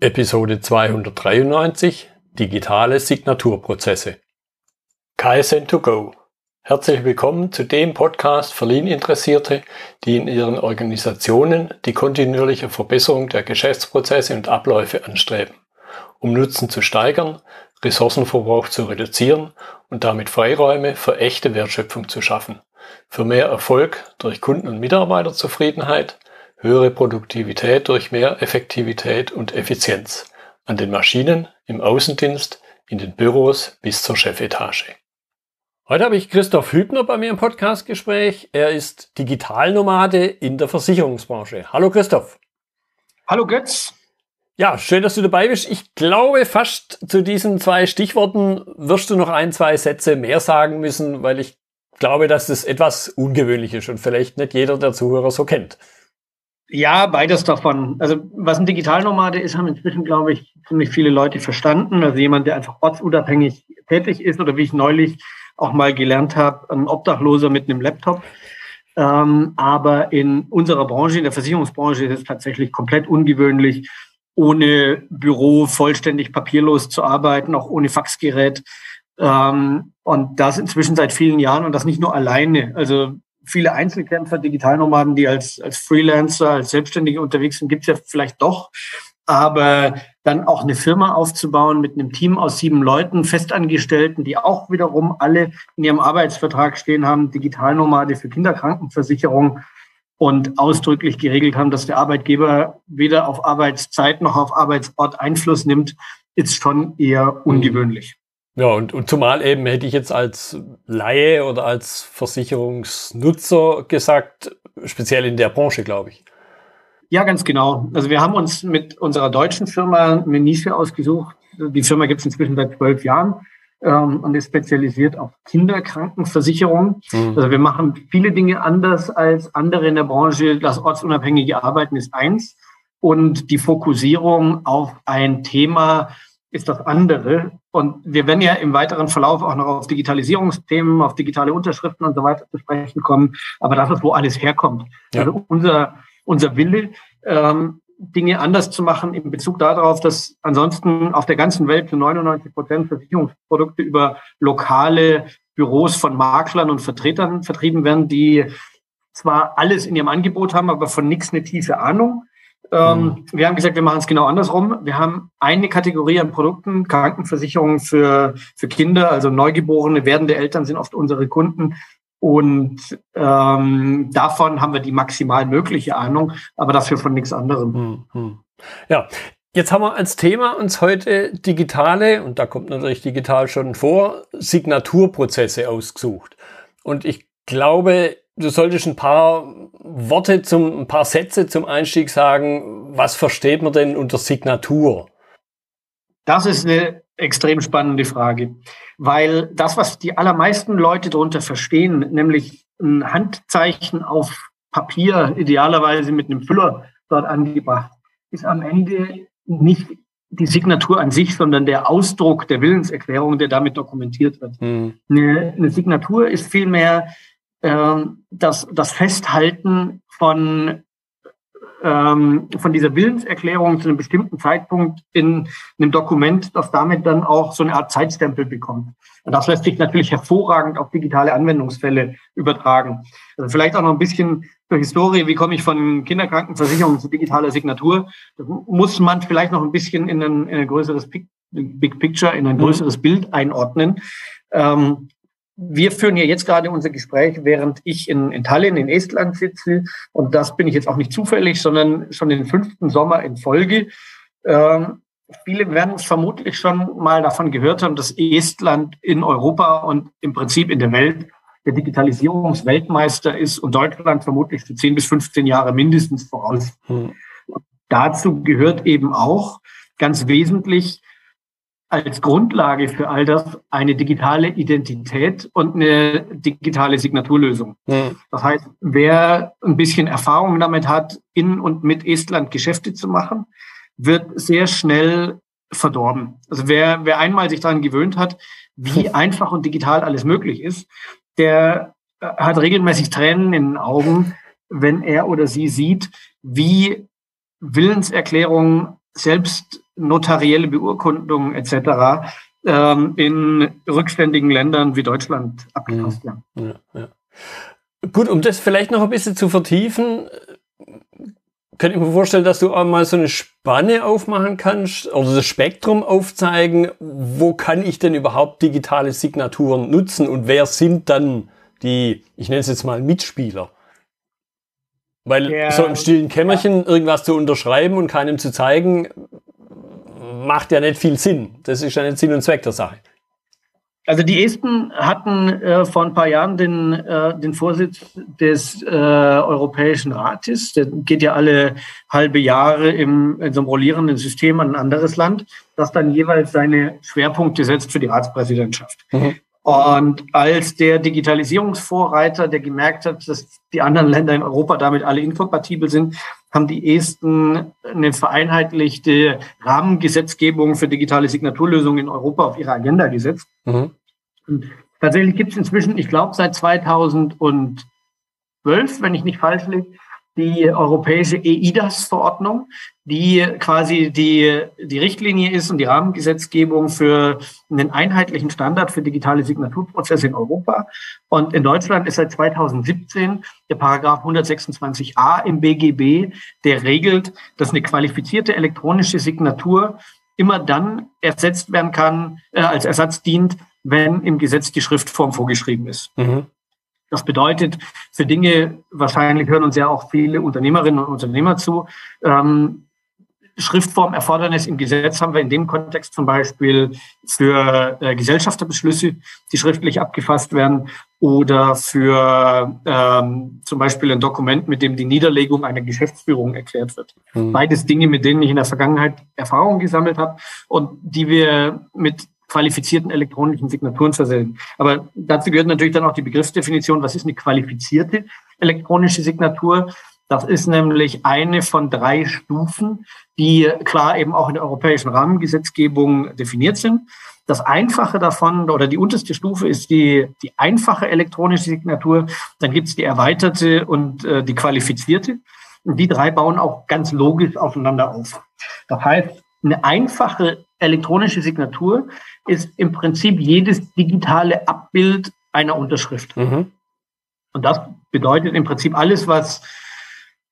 Episode 293 Digitale Signaturprozesse. KSN2Go. Herzlich willkommen zu dem Podcast für Lean-Interessierte, die in ihren Organisationen die kontinuierliche Verbesserung der Geschäftsprozesse und Abläufe anstreben, um Nutzen zu steigern, Ressourcenverbrauch zu reduzieren und damit Freiräume für echte Wertschöpfung zu schaffen, für mehr Erfolg durch Kunden- und Mitarbeiterzufriedenheit, höhere Produktivität durch mehr Effektivität und Effizienz an den Maschinen, im Außendienst, in den Büros bis zur Chefetage. Heute habe ich Christoph Hübner bei mir im Podcastgespräch. Er ist Digitalnomade in der Versicherungsbranche. Hallo Christoph. Hallo Götz. Ja, schön, dass du dabei bist. Ich glaube, fast zu diesen zwei Stichworten wirst du noch ein, zwei Sätze mehr sagen müssen, weil ich glaube, dass das etwas ungewöhnlich ist und vielleicht nicht jeder der Zuhörer so kennt. Ja, beides davon. Also was ein Digitalnomade ist, haben inzwischen, glaube ich, ziemlich viele Leute verstanden. Also jemand, der einfach ortsunabhängig tätig ist oder wie ich neulich auch mal gelernt habe, ein Obdachloser mit einem Laptop. Ähm, aber in unserer Branche, in der Versicherungsbranche, ist es tatsächlich komplett ungewöhnlich, ohne Büro vollständig papierlos zu arbeiten, auch ohne Faxgerät. Ähm, und das inzwischen seit vielen Jahren und das nicht nur alleine. Also viele Einzelkämpfer, Digitalnomaden, die als, als Freelancer, als Selbstständige unterwegs sind, gibt's ja vielleicht doch. Aber dann auch eine Firma aufzubauen mit einem Team aus sieben Leuten, Festangestellten, die auch wiederum alle in ihrem Arbeitsvertrag stehen haben, Digitalnomade für Kinderkrankenversicherung und ausdrücklich geregelt haben, dass der Arbeitgeber weder auf Arbeitszeit noch auf Arbeitsort Einfluss nimmt, ist schon eher ungewöhnlich. Ja, und, und zumal eben hätte ich jetzt als Laie oder als Versicherungsnutzer gesagt, speziell in der Branche, glaube ich. Ja, ganz genau. Also wir haben uns mit unserer deutschen Firma eine Nische ausgesucht. Die Firma gibt es inzwischen seit zwölf Jahren ähm, und ist spezialisiert auf Kinderkrankenversicherung. Mhm. Also wir machen viele Dinge anders als andere in der Branche. Das ortsunabhängige Arbeiten ist eins und die Fokussierung auf ein Thema ist das andere. Und wir werden ja im weiteren Verlauf auch noch auf Digitalisierungsthemen, auf digitale Unterschriften und so weiter zu sprechen kommen. Aber das ist, wo alles herkommt. Ja. Also unser, unser Wille, ähm, Dinge anders zu machen in Bezug darauf, dass ansonsten auf der ganzen Welt zu 99 Prozent Versicherungsprodukte über lokale Büros von Maklern und Vertretern vertrieben werden, die zwar alles in ihrem Angebot haben, aber von nichts eine tiefe Ahnung. Ähm, mhm. Wir haben gesagt, wir machen es genau andersrum. Wir haben eine Kategorie an Produkten, Krankenversicherungen für, für Kinder, also Neugeborene, werdende Eltern sind oft unsere Kunden. Und ähm, davon haben wir die maximal mögliche Ahnung, aber dafür von nichts anderem. Mhm. Ja, Jetzt haben wir als Thema uns heute digitale, und da kommt natürlich digital schon vor, Signaturprozesse ausgesucht. Und ich glaube, du solltest ein paar Worte zum, ein paar Sätze zum Einstieg sagen. Was versteht man denn unter Signatur? Das ist eine extrem spannende Frage, weil das, was die allermeisten Leute darunter verstehen, nämlich ein Handzeichen auf Papier, idealerweise mit einem Füller dort angebracht, ist am Ende nicht die Signatur an sich, sondern der Ausdruck der Willenserklärung, der damit dokumentiert wird. Hm. Eine, eine Signatur ist vielmehr ähm, das, das Festhalten von, ähm, von dieser Willenserklärung zu einem bestimmten Zeitpunkt in einem Dokument, das damit dann auch so eine Art Zeitstempel bekommt. Und das lässt sich natürlich hervorragend auf digitale Anwendungsfälle übertragen. Also vielleicht auch noch ein bisschen zur Historie, wie komme ich von Kinderkrankenversicherung zu digitaler Signatur? Das muss man vielleicht noch ein bisschen in ein, in ein größeres Big Picture, in ein größeres Bild einordnen. Ähm, wir führen ja jetzt gerade unser Gespräch, während ich in, in Tallinn in Estland sitze. Und das bin ich jetzt auch nicht zufällig, sondern schon den fünften Sommer in Folge. Ähm, viele werden es vermutlich schon mal davon gehört haben, dass Estland in Europa und im Prinzip in der Welt der Digitalisierungsweltmeister ist und Deutschland vermutlich für 10 bis 15 Jahre mindestens voraus. Hm. Dazu gehört eben auch ganz wesentlich als Grundlage für all das eine digitale Identität und eine digitale Signaturlösung. Mhm. Das heißt, wer ein bisschen Erfahrung damit hat, in und mit Estland Geschäfte zu machen, wird sehr schnell verdorben. Also wer, wer einmal sich daran gewöhnt hat, wie einfach und digital alles möglich ist, der hat regelmäßig Tränen in den Augen, wenn er oder sie sieht, wie Willenserklärungen selbst notarielle Beurkundung etc. Ähm, in rückständigen Ländern wie Deutschland abgefasst werden. Ja, ja. Gut, um das vielleicht noch ein bisschen zu vertiefen, könnte ich mir vorstellen, dass du auch mal so eine Spanne aufmachen kannst oder das Spektrum aufzeigen. Wo kann ich denn überhaupt digitale Signaturen nutzen und wer sind dann die, ich nenne es jetzt mal Mitspieler? Weil yeah. so im stillen Kämmerchen ja. irgendwas zu unterschreiben und keinem zu zeigen, macht ja nicht viel Sinn. Das ist ja nicht Sinn und Zweck der Sache. Also die Esten hatten äh, vor ein paar Jahren den, äh, den Vorsitz des äh, Europäischen Rates. Der geht ja alle halbe Jahre im, in so einem rollierenden System an ein anderes Land, das dann jeweils seine Schwerpunkte setzt für die Ratspräsidentschaft. Mhm. Und als der Digitalisierungsvorreiter, der gemerkt hat, dass die anderen Länder in Europa damit alle inkompatibel sind, haben die Esten eine vereinheitlichte Rahmengesetzgebung für digitale Signaturlösungen in Europa auf ihre Agenda gesetzt. Mhm. Und tatsächlich gibt es inzwischen, ich glaube, seit 2012, wenn ich nicht falsch liege, die europäische EIDAS-Verordnung, die quasi die, die Richtlinie ist und die Rahmengesetzgebung für einen einheitlichen Standard für digitale Signaturprozesse in Europa. Und in Deutschland ist seit 2017 der Paragraph 126a im BGB, der regelt, dass eine qualifizierte elektronische Signatur immer dann ersetzt werden kann, äh, als Ersatz dient, wenn im Gesetz die Schriftform vorgeschrieben ist. Mhm. Das bedeutet für Dinge, wahrscheinlich hören uns ja auch viele Unternehmerinnen und Unternehmer zu, ähm, Schriftformerfordernis im Gesetz haben wir in dem Kontext zum Beispiel für äh, Gesellschafterbeschlüsse, die schriftlich abgefasst werden, oder für ähm, zum Beispiel ein Dokument, mit dem die Niederlegung einer Geschäftsführung erklärt wird. Mhm. Beides Dinge, mit denen ich in der Vergangenheit Erfahrungen gesammelt habe und die wir mit qualifizierten elektronischen Signaturen versehen. Aber dazu gehört natürlich dann auch die Begriffsdefinition, was ist eine qualifizierte elektronische Signatur? Das ist nämlich eine von drei Stufen, die klar eben auch in der europäischen Rahmengesetzgebung definiert sind. Das Einfache davon oder die unterste Stufe ist die, die einfache elektronische Signatur. Dann gibt es die erweiterte und äh, die qualifizierte. Und die drei bauen auch ganz logisch aufeinander auf. Das heißt, eine einfache elektronische Signatur ist im Prinzip jedes digitale Abbild einer Unterschrift. Mhm. Und das bedeutet im Prinzip alles, was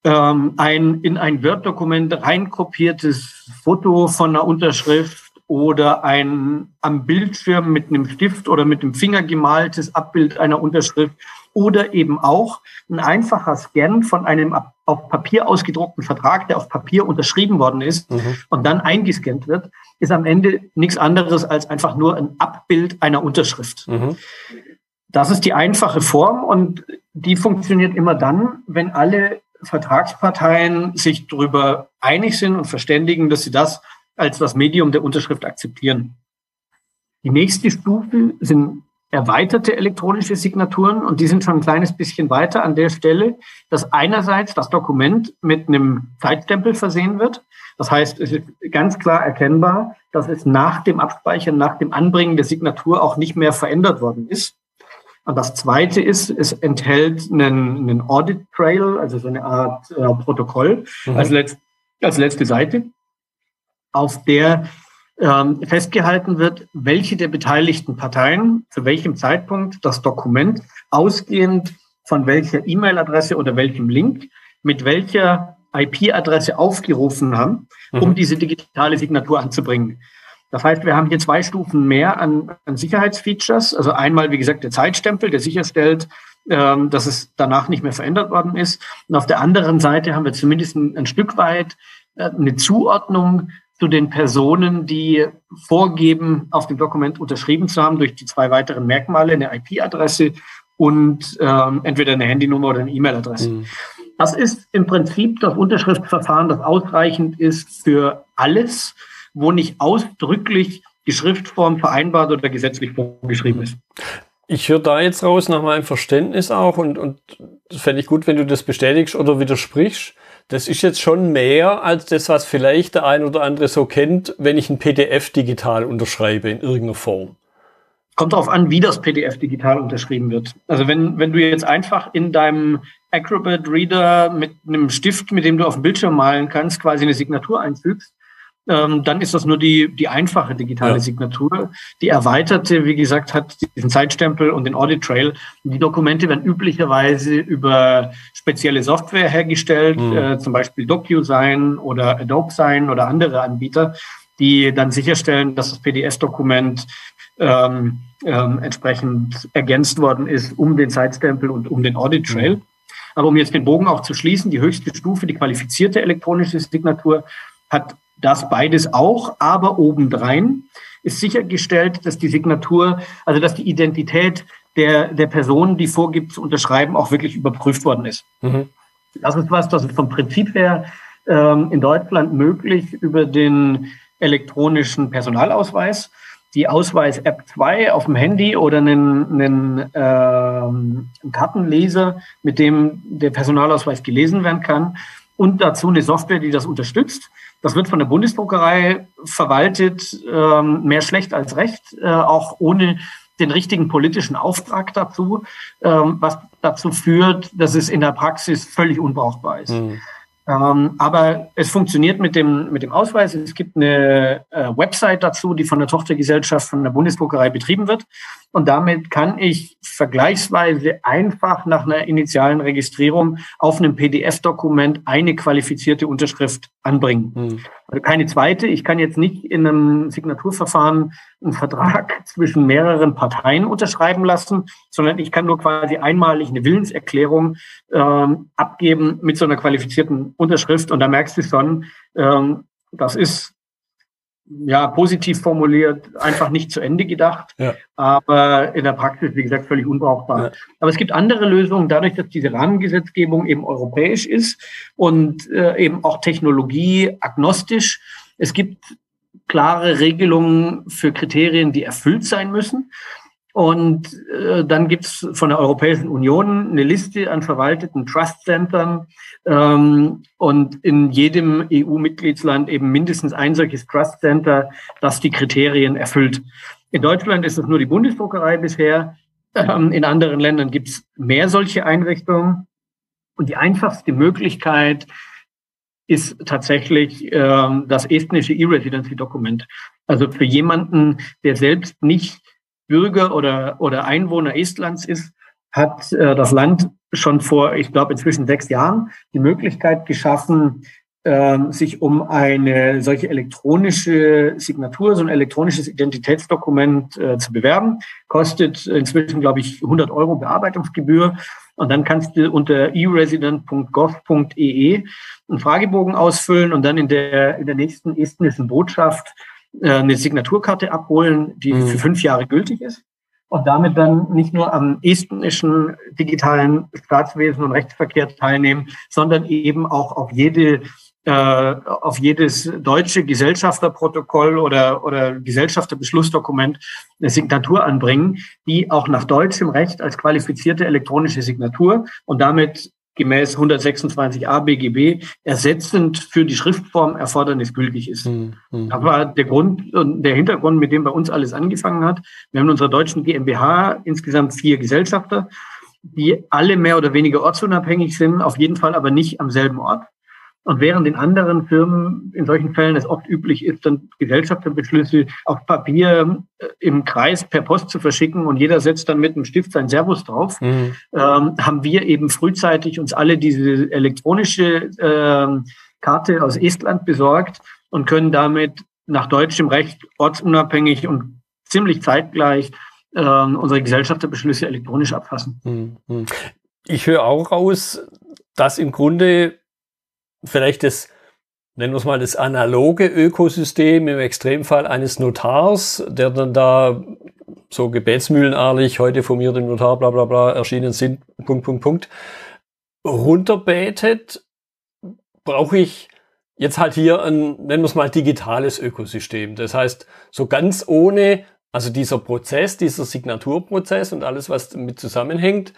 ähm, ein in ein Word-Dokument reinkopiertes Foto von einer Unterschrift oder ein am Bildschirm mit einem Stift oder mit dem Finger gemaltes Abbild einer Unterschrift oder eben auch ein einfacher Scan von einem auf Papier ausgedruckten Vertrag, der auf Papier unterschrieben worden ist mhm. und dann eingescannt wird, ist am Ende nichts anderes als einfach nur ein Abbild einer Unterschrift. Mhm. Das ist die einfache Form und die funktioniert immer dann, wenn alle Vertragsparteien sich darüber einig sind und verständigen, dass sie das als das Medium der Unterschrift akzeptieren. Die nächste Stufe sind erweiterte elektronische Signaturen und die sind schon ein kleines bisschen weiter an der Stelle, dass einerseits das Dokument mit einem Zeitstempel versehen wird. Das heißt, es ist ganz klar erkennbar, dass es nach dem Abspeichern, nach dem Anbringen der Signatur auch nicht mehr verändert worden ist. Und das Zweite ist, es enthält einen, einen Audit Trail, also so eine Art äh, Protokoll mhm. als, letzt, als letzte Seite, auf der festgehalten wird, welche der beteiligten Parteien zu welchem Zeitpunkt das Dokument ausgehend von welcher E-Mail-Adresse oder welchem Link mit welcher IP-Adresse aufgerufen haben, um mhm. diese digitale Signatur anzubringen. Das heißt, wir haben hier zwei Stufen mehr an, an Sicherheitsfeatures. Also einmal, wie gesagt, der Zeitstempel, der sicherstellt, ähm, dass es danach nicht mehr verändert worden ist. Und auf der anderen Seite haben wir zumindest ein, ein Stück weit äh, eine Zuordnung zu den Personen, die vorgeben, auf dem Dokument unterschrieben zu haben durch die zwei weiteren Merkmale, eine IP-Adresse und ähm, entweder eine Handynummer oder eine E-Mail-Adresse. Mhm. Das ist im Prinzip das Unterschriftsverfahren, das ausreichend ist für alles wo nicht ausdrücklich die Schriftform vereinbart oder gesetzlich vorgeschrieben ist. Ich höre da jetzt raus nach meinem Verständnis auch und, und das fände ich gut, wenn du das bestätigst oder widersprichst. Das ist jetzt schon mehr als das, was vielleicht der ein oder andere so kennt, wenn ich ein PDF digital unterschreibe in irgendeiner Form. Kommt darauf an, wie das PDF digital unterschrieben wird. Also wenn, wenn du jetzt einfach in deinem Acrobat Reader mit einem Stift, mit dem du auf dem Bildschirm malen kannst, quasi eine Signatur einfügst, ähm, dann ist das nur die, die einfache digitale ja. Signatur. Die erweiterte, wie gesagt, hat diesen Zeitstempel und den Audit Trail. Die Dokumente werden üblicherweise über spezielle Software hergestellt, mhm. äh, zum Beispiel DocuSign oder Adobe Sign oder andere Anbieter, die dann sicherstellen, dass das PDF-Dokument ähm, ähm, entsprechend ergänzt worden ist um den Zeitstempel und um den Audit Trail. Mhm. Aber um jetzt den Bogen auch zu schließen, die höchste Stufe, die qualifizierte elektronische Signatur, hat das beides auch, aber obendrein ist sichergestellt, dass die Signatur, also dass die Identität der, der Person, die vorgibt zu unterschreiben, auch wirklich überprüft worden ist. Mhm. Das ist was, das ist vom Prinzip her ähm, in Deutschland möglich über den elektronischen Personalausweis die Ausweis-App 2 auf dem Handy oder einen, einen, ähm, einen Kartenleser, mit dem der Personalausweis gelesen werden kann und dazu eine Software, die das unterstützt. Das wird von der Bundesdruckerei verwaltet, ähm, mehr schlecht als recht, äh, auch ohne den richtigen politischen Auftrag dazu, ähm, was dazu führt, dass es in der Praxis völlig unbrauchbar ist. Mhm. Ähm, aber es funktioniert mit dem, mit dem Ausweis. Es gibt eine äh, Website dazu, die von der Tochtergesellschaft von der Bundesdruckerei betrieben wird. Und damit kann ich vergleichsweise einfach nach einer initialen Registrierung auf einem PDF-Dokument eine qualifizierte Unterschrift anbringen. Hm. Also keine zweite. Ich kann jetzt nicht in einem Signaturverfahren einen Vertrag zwischen mehreren Parteien unterschreiben lassen, sondern ich kann nur quasi einmalig eine Willenserklärung ähm, abgeben mit so einer qualifizierten Unterschrift. Und da merkst du schon, ähm, das ist ja, positiv formuliert, einfach nicht zu Ende gedacht, ja. aber in der Praxis, wie gesagt, völlig unbrauchbar. Ja. Aber es gibt andere Lösungen, dadurch, dass diese Rahmengesetzgebung eben europäisch ist und äh, eben auch technologieagnostisch. Es gibt klare Regelungen für Kriterien, die erfüllt sein müssen. Und äh, dann gibt's von der Europäischen Union eine Liste an verwalteten Trust-Centern ähm, und in jedem EU-Mitgliedsland eben mindestens ein solches Trust-Center, das die Kriterien erfüllt. In Deutschland ist es nur die Bundesdruckerei bisher. Ähm, in anderen Ländern gibt's mehr solche Einrichtungen. Und die einfachste Möglichkeit ist tatsächlich ähm, das estnische E-Residency-Dokument. Also für jemanden, der selbst nicht Bürger oder, oder Einwohner Estlands ist, hat äh, das Land schon vor, ich glaube, inzwischen sechs Jahren die Möglichkeit geschaffen, äh, sich um eine solche elektronische Signatur, so ein elektronisches Identitätsdokument äh, zu bewerben. Kostet inzwischen, glaube ich, 100 Euro Bearbeitungsgebühr. Und dann kannst du unter eresident.gov.ee einen Fragebogen ausfüllen und dann in der, in der nächsten estnischen Botschaft eine Signaturkarte abholen, die mhm. für fünf Jahre gültig ist und damit dann nicht nur am estnischen digitalen Staatswesen und Rechtsverkehr teilnehmen, sondern eben auch auf jede äh, auf jedes deutsche Gesellschafterprotokoll oder, oder Gesellschafterbeschlussdokument eine Signatur anbringen, die auch nach deutschem Recht als qualifizierte elektronische Signatur und damit gemäß 126a BGB ersetzend für die Schriftform Erfordernis gültig ist. Mhm. Das war der Grund und der Hintergrund, mit dem bei uns alles angefangen hat. Wir haben in unserer deutschen GmbH insgesamt vier Gesellschafter, die alle mehr oder weniger ortsunabhängig sind, auf jeden Fall aber nicht am selben Ort. Und während in anderen Firmen in solchen Fällen es oft üblich ist, dann Gesellschafterbeschlüsse auf Papier äh, im Kreis per Post zu verschicken und jeder setzt dann mit einem Stift sein Servus drauf, mhm. ähm, haben wir eben frühzeitig uns alle diese elektronische ähm, Karte aus Estland besorgt und können damit nach deutschem Recht ortsunabhängig und ziemlich zeitgleich ähm, unsere Gesellschafterbeschlüsse elektronisch abfassen. Mhm. Ich höre auch raus, dass im Grunde vielleicht das, nennen wir es mal, das analoge Ökosystem im Extremfall eines Notars, der dann da so gebetsmühlenartig heute von mir dem Notar bla bla bla erschienen sind, Punkt, Punkt, Punkt, runterbetet, brauche ich jetzt halt hier ein, nennen wir es mal, digitales Ökosystem. Das heißt, so ganz ohne, also dieser Prozess, dieser Signaturprozess und alles, was damit zusammenhängt,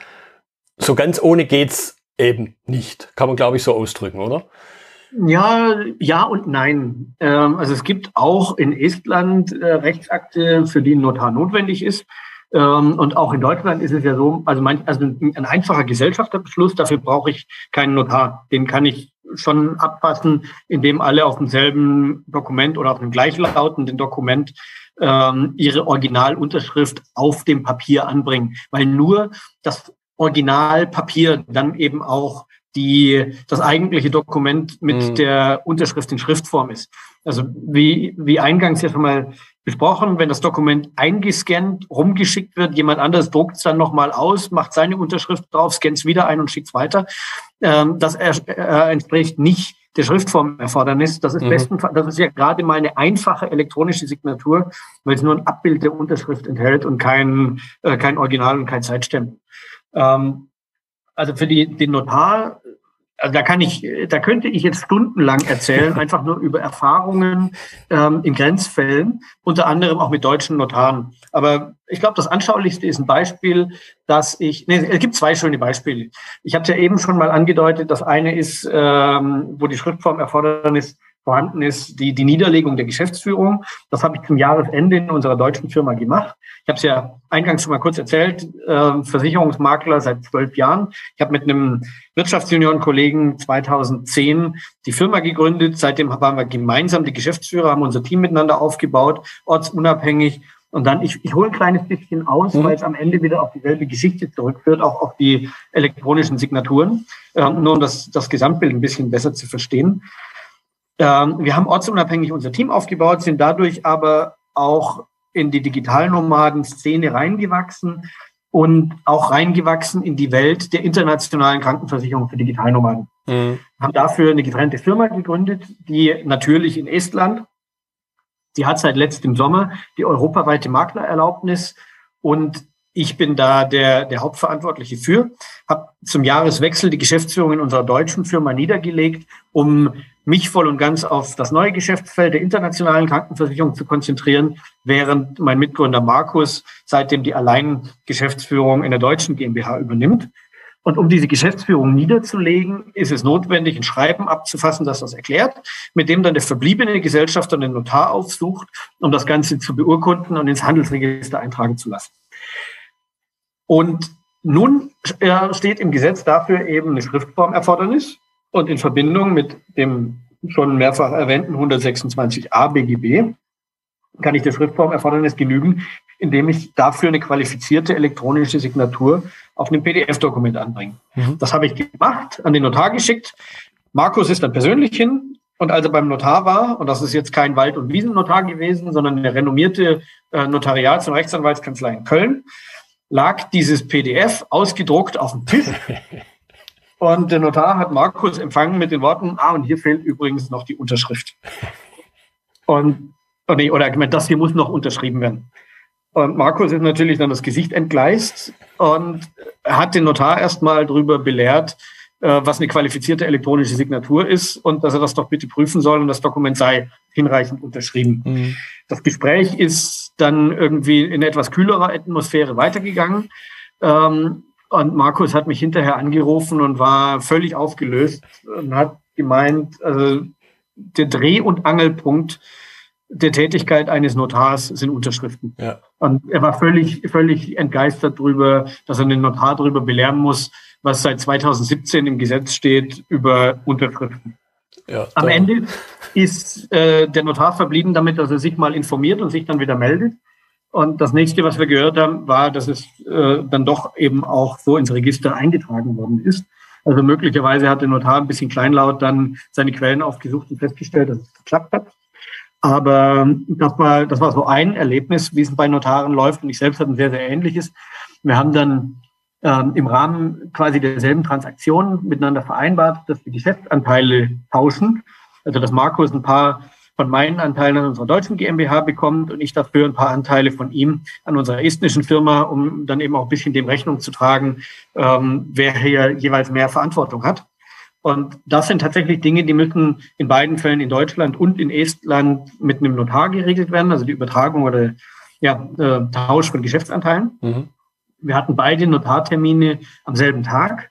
so ganz ohne geht's eben nicht. Kann man, glaube ich, so ausdrücken, oder? Ja, ja und nein. Ähm, also es gibt auch in Estland äh, Rechtsakte, für die ein Notar notwendig ist. Ähm, und auch in Deutschland ist es ja so, also, mein, also ein einfacher Gesellschafterbeschluss, dafür brauche ich keinen Notar. Den kann ich schon abpassen, indem alle auf demselben Dokument oder auf einem gleichlautenden Dokument ähm, ihre Originalunterschrift auf dem Papier anbringen, weil nur das Originalpapier dann eben auch die, das eigentliche Dokument mit mhm. der Unterschrift in Schriftform ist. Also wie, wie eingangs ja schon mal besprochen, wenn das Dokument eingescannt, rumgeschickt wird, jemand anderes druckt es dann nochmal aus, macht seine Unterschrift drauf, scannt es wieder ein und schickt es weiter. Ähm, das äh, entspricht nicht der Schriftformerfordernis. Das ist mhm. bestenfalls, das ist ja gerade mal eine einfache elektronische Signatur, weil es nur ein Abbild der Unterschrift enthält und kein, äh, kein Original und kein Zeitstempel. Ähm, also für die, den Notar also da kann ich, da könnte ich jetzt stundenlang erzählen, einfach nur über Erfahrungen ähm, in Grenzfällen, unter anderem auch mit deutschen Notaren. Aber ich glaube, das anschaulichste ist ein Beispiel, dass ich, nee, es gibt zwei schöne Beispiele. Ich habe es ja eben schon mal angedeutet. Das eine ist, ähm, wo die Schriftform Erfordernis vorhanden ist, die, die Niederlegung der Geschäftsführung. Das habe ich zum Jahresende in unserer deutschen Firma gemacht. Ich habe es ja eingangs schon mal kurz erzählt, äh, Versicherungsmakler seit zwölf Jahren. Ich habe mit einem Wirtschaftsjunioren-Kollegen 2010 die Firma gegründet. Seitdem waren wir gemeinsam die Geschäftsführer, haben unser Team miteinander aufgebaut, ortsunabhängig. Und dann, ich, ich hole ein kleines bisschen aus, mhm. weil es am Ende wieder auf dieselbe Geschichte zurückführt, auch auf die elektronischen Signaturen, äh, nur um das, das Gesamtbild ein bisschen besser zu verstehen. Ähm, wir haben ortsunabhängig unser Team aufgebaut, sind dadurch aber auch in die Digitalnomaden-Szene reingewachsen und auch reingewachsen in die Welt der internationalen Krankenversicherung für Digitalnomaden. Mhm. Haben dafür eine getrennte Firma gegründet, die natürlich in Estland, die hat seit letztem Sommer die europaweite Maklererlaubnis und ich bin da der, der Hauptverantwortliche für, habe zum Jahreswechsel die Geschäftsführung in unserer deutschen Firma niedergelegt, um mich voll und ganz auf das neue Geschäftsfeld der internationalen Krankenversicherung zu konzentrieren, während mein Mitgründer Markus seitdem die Alleingeschäftsführung in der deutschen GmbH übernimmt. Und um diese Geschäftsführung niederzulegen, ist es notwendig, ein Schreiben abzufassen, das das erklärt, mit dem dann der verbliebene Gesellschafter den Notar aufsucht, um das Ganze zu beurkunden und ins Handelsregister eintragen zu lassen. Und nun steht im Gesetz dafür eben eine Schriftformerfordernis. Und in Verbindung mit dem schon mehrfach erwähnten 126a BGB kann ich der Schriftformerfordernis genügen, indem ich dafür eine qualifizierte elektronische Signatur auf einem PDF-Dokument anbringe. Mhm. Das habe ich gemacht, an den Notar geschickt. Markus ist dann persönlich hin und als er beim Notar war, und das ist jetzt kein Wald- und Wiesennotar gewesen, sondern eine renommierte äh, Notariats- und Rechtsanwaltskanzlei in Köln, lag dieses PDF ausgedruckt auf dem Tisch Und der Notar hat Markus empfangen mit den Worten, ah, und hier fehlt übrigens noch die Unterschrift. Und, oh nee, oder das hier muss noch unterschrieben werden. Und Markus ist natürlich dann das Gesicht entgleist und hat den Notar erstmal darüber belehrt, äh, was eine qualifizierte elektronische Signatur ist und dass er das doch bitte prüfen soll und das Dokument sei hinreichend unterschrieben. Mhm. Das Gespräch ist dann irgendwie in etwas kühlerer Atmosphäre weitergegangen. Ähm, und Markus hat mich hinterher angerufen und war völlig aufgelöst und hat gemeint, also der Dreh- und Angelpunkt der Tätigkeit eines Notars sind Unterschriften. Ja. Und er war völlig, völlig entgeistert darüber, dass er den Notar darüber belehren muss, was seit 2017 im Gesetz steht über Unterschriften. Ja, Am Ende ist äh, der Notar verblieben damit, dass er sich mal informiert und sich dann wieder meldet. Und das nächste, was wir gehört haben, war, dass es äh, dann doch eben auch so ins Register eingetragen worden ist. Also möglicherweise hat der Notar ein bisschen kleinlaut dann seine Quellen aufgesucht und festgestellt, dass es geklappt hat. Aber das war, das war so ein Erlebnis, wie es bei Notaren läuft. Und ich selbst hatte ein sehr, sehr ähnliches. Wir haben dann ähm, im Rahmen quasi derselben Transaktion miteinander vereinbart, dass wir Geschäftsanteile tauschen. Also dass Markus ein paar von meinen Anteilen an unserer deutschen GmbH bekommt und ich dafür ein paar Anteile von ihm an unserer estnischen Firma, um dann eben auch ein bisschen dem Rechnung zu tragen, ähm, wer hier jeweils mehr Verantwortung hat. Und das sind tatsächlich Dinge, die müssen in beiden Fällen in Deutschland und in Estland mit einem Notar geregelt werden, also die Übertragung oder ja, äh, Tausch von Geschäftsanteilen. Mhm. Wir hatten beide Notartermine am selben Tag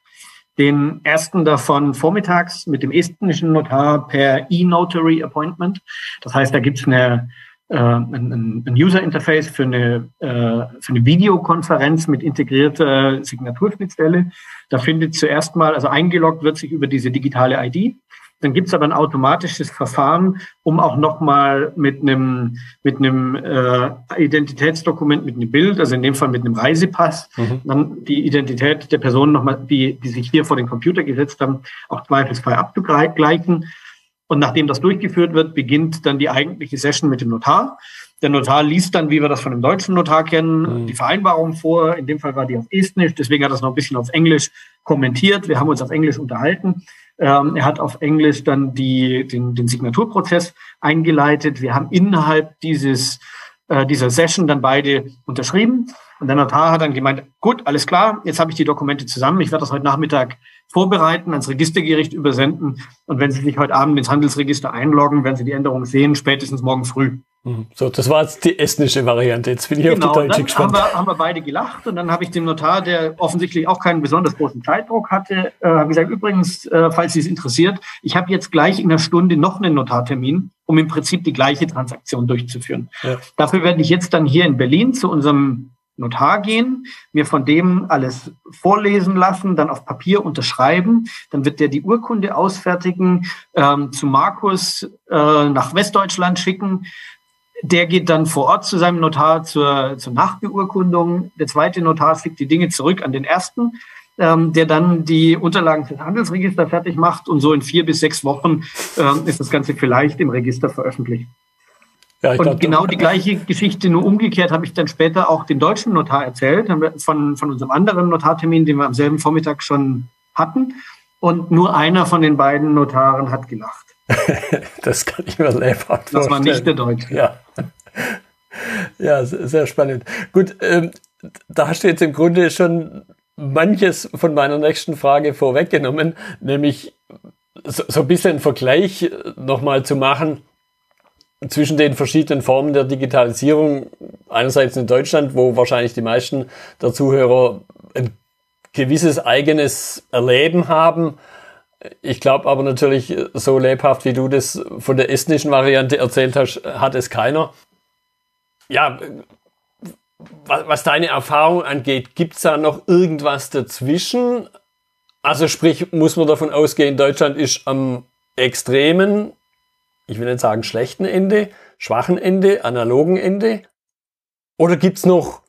den ersten davon vormittags mit dem estnischen Notar per E-Notary Appointment. Das heißt, da gibt es eine, äh, ein, ein User-Interface für eine, äh, für eine Videokonferenz mit integrierter Signaturschnittstelle. Da findet zuerst mal, also eingeloggt wird sich über diese digitale ID. Dann gibt es aber ein automatisches Verfahren, um auch nochmal mit einem mit einem äh, Identitätsdokument, mit einem Bild, also in dem Fall mit einem Reisepass, mhm. dann die Identität der Personen nochmal, die, die sich hier vor den Computer gesetzt haben, auch zweifelsfrei abzugleichen. Und nachdem das durchgeführt wird, beginnt dann die eigentliche Session mit dem Notar. Der Notar liest dann, wie wir das von dem deutschen Notar kennen, mhm. die Vereinbarung vor. In dem Fall war die auf Estnisch, deswegen hat er es noch ein bisschen auf Englisch kommentiert. Wir haben uns auf Englisch unterhalten. Ähm, er hat auf Englisch dann die, den, den Signaturprozess eingeleitet. Wir haben innerhalb dieses, äh, dieser Session dann beide unterschrieben. Und der Notar hat dann gemeint, gut, alles klar, jetzt habe ich die Dokumente zusammen. Ich werde das heute Nachmittag vorbereiten, ans Registergericht übersenden. Und wenn Sie sich heute Abend ins Handelsregister einloggen, werden Sie die Änderung sehen, spätestens morgen früh. Mhm. So, das war jetzt die estnische Variante. Jetzt bin ich genau, auf die deutsche gespannt. Haben wir, haben wir beide gelacht und dann habe ich dem Notar, der offensichtlich auch keinen besonders großen Zeitdruck hatte, äh, gesagt, übrigens, äh, falls Sie es interessiert, ich habe jetzt gleich in einer Stunde noch einen Notartermin, um im Prinzip die gleiche Transaktion durchzuführen. Ja. Dafür werde ich jetzt dann hier in Berlin zu unserem Notar gehen, mir von dem alles vorlesen lassen, dann auf Papier unterschreiben, dann wird der die Urkunde ausfertigen, ähm, zu Markus äh, nach Westdeutschland schicken, der geht dann vor Ort zu seinem Notar zur, zur Nachbeurkundung. Der zweite Notar schickt die Dinge zurück an den ersten, ähm, der dann die Unterlagen fürs Handelsregister fertig macht. Und so in vier bis sechs Wochen ähm, ist das Ganze vielleicht im Register veröffentlicht. Ja, und glaub, genau die gleiche Geschichte, nur umgekehrt, habe ich dann später auch dem deutschen Notar erzählt, von, von unserem anderen Notartermin, den wir am selben Vormittag schon hatten. Und nur einer von den beiden Notaren hat gelacht. das kann ich mir lebhaft Das war nicht der Deutsche. Ja. Ja, sehr spannend. Gut, ähm, da hast du jetzt im Grunde schon manches von meiner nächsten Frage vorweggenommen, nämlich so, so ein bisschen Vergleich nochmal zu machen zwischen den verschiedenen Formen der Digitalisierung. Einerseits in Deutschland, wo wahrscheinlich die meisten der Zuhörer ein gewisses eigenes Erleben haben ich glaube aber natürlich, so lebhaft wie du das von der estnischen Variante erzählt hast, hat es keiner. Ja, was, was deine Erfahrung angeht, gibt es da noch irgendwas dazwischen? Also sprich, muss man davon ausgehen, Deutschland ist am extremen, ich will nicht sagen schlechten Ende, schwachen Ende, analogen Ende? Oder gibt es noch,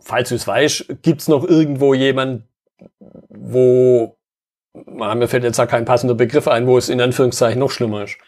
falls du es weißt, gibt es noch irgendwo jemand, wo mir fällt jetzt da kein passender Begriff ein, wo es in Anführungszeichen noch schlimmer ist.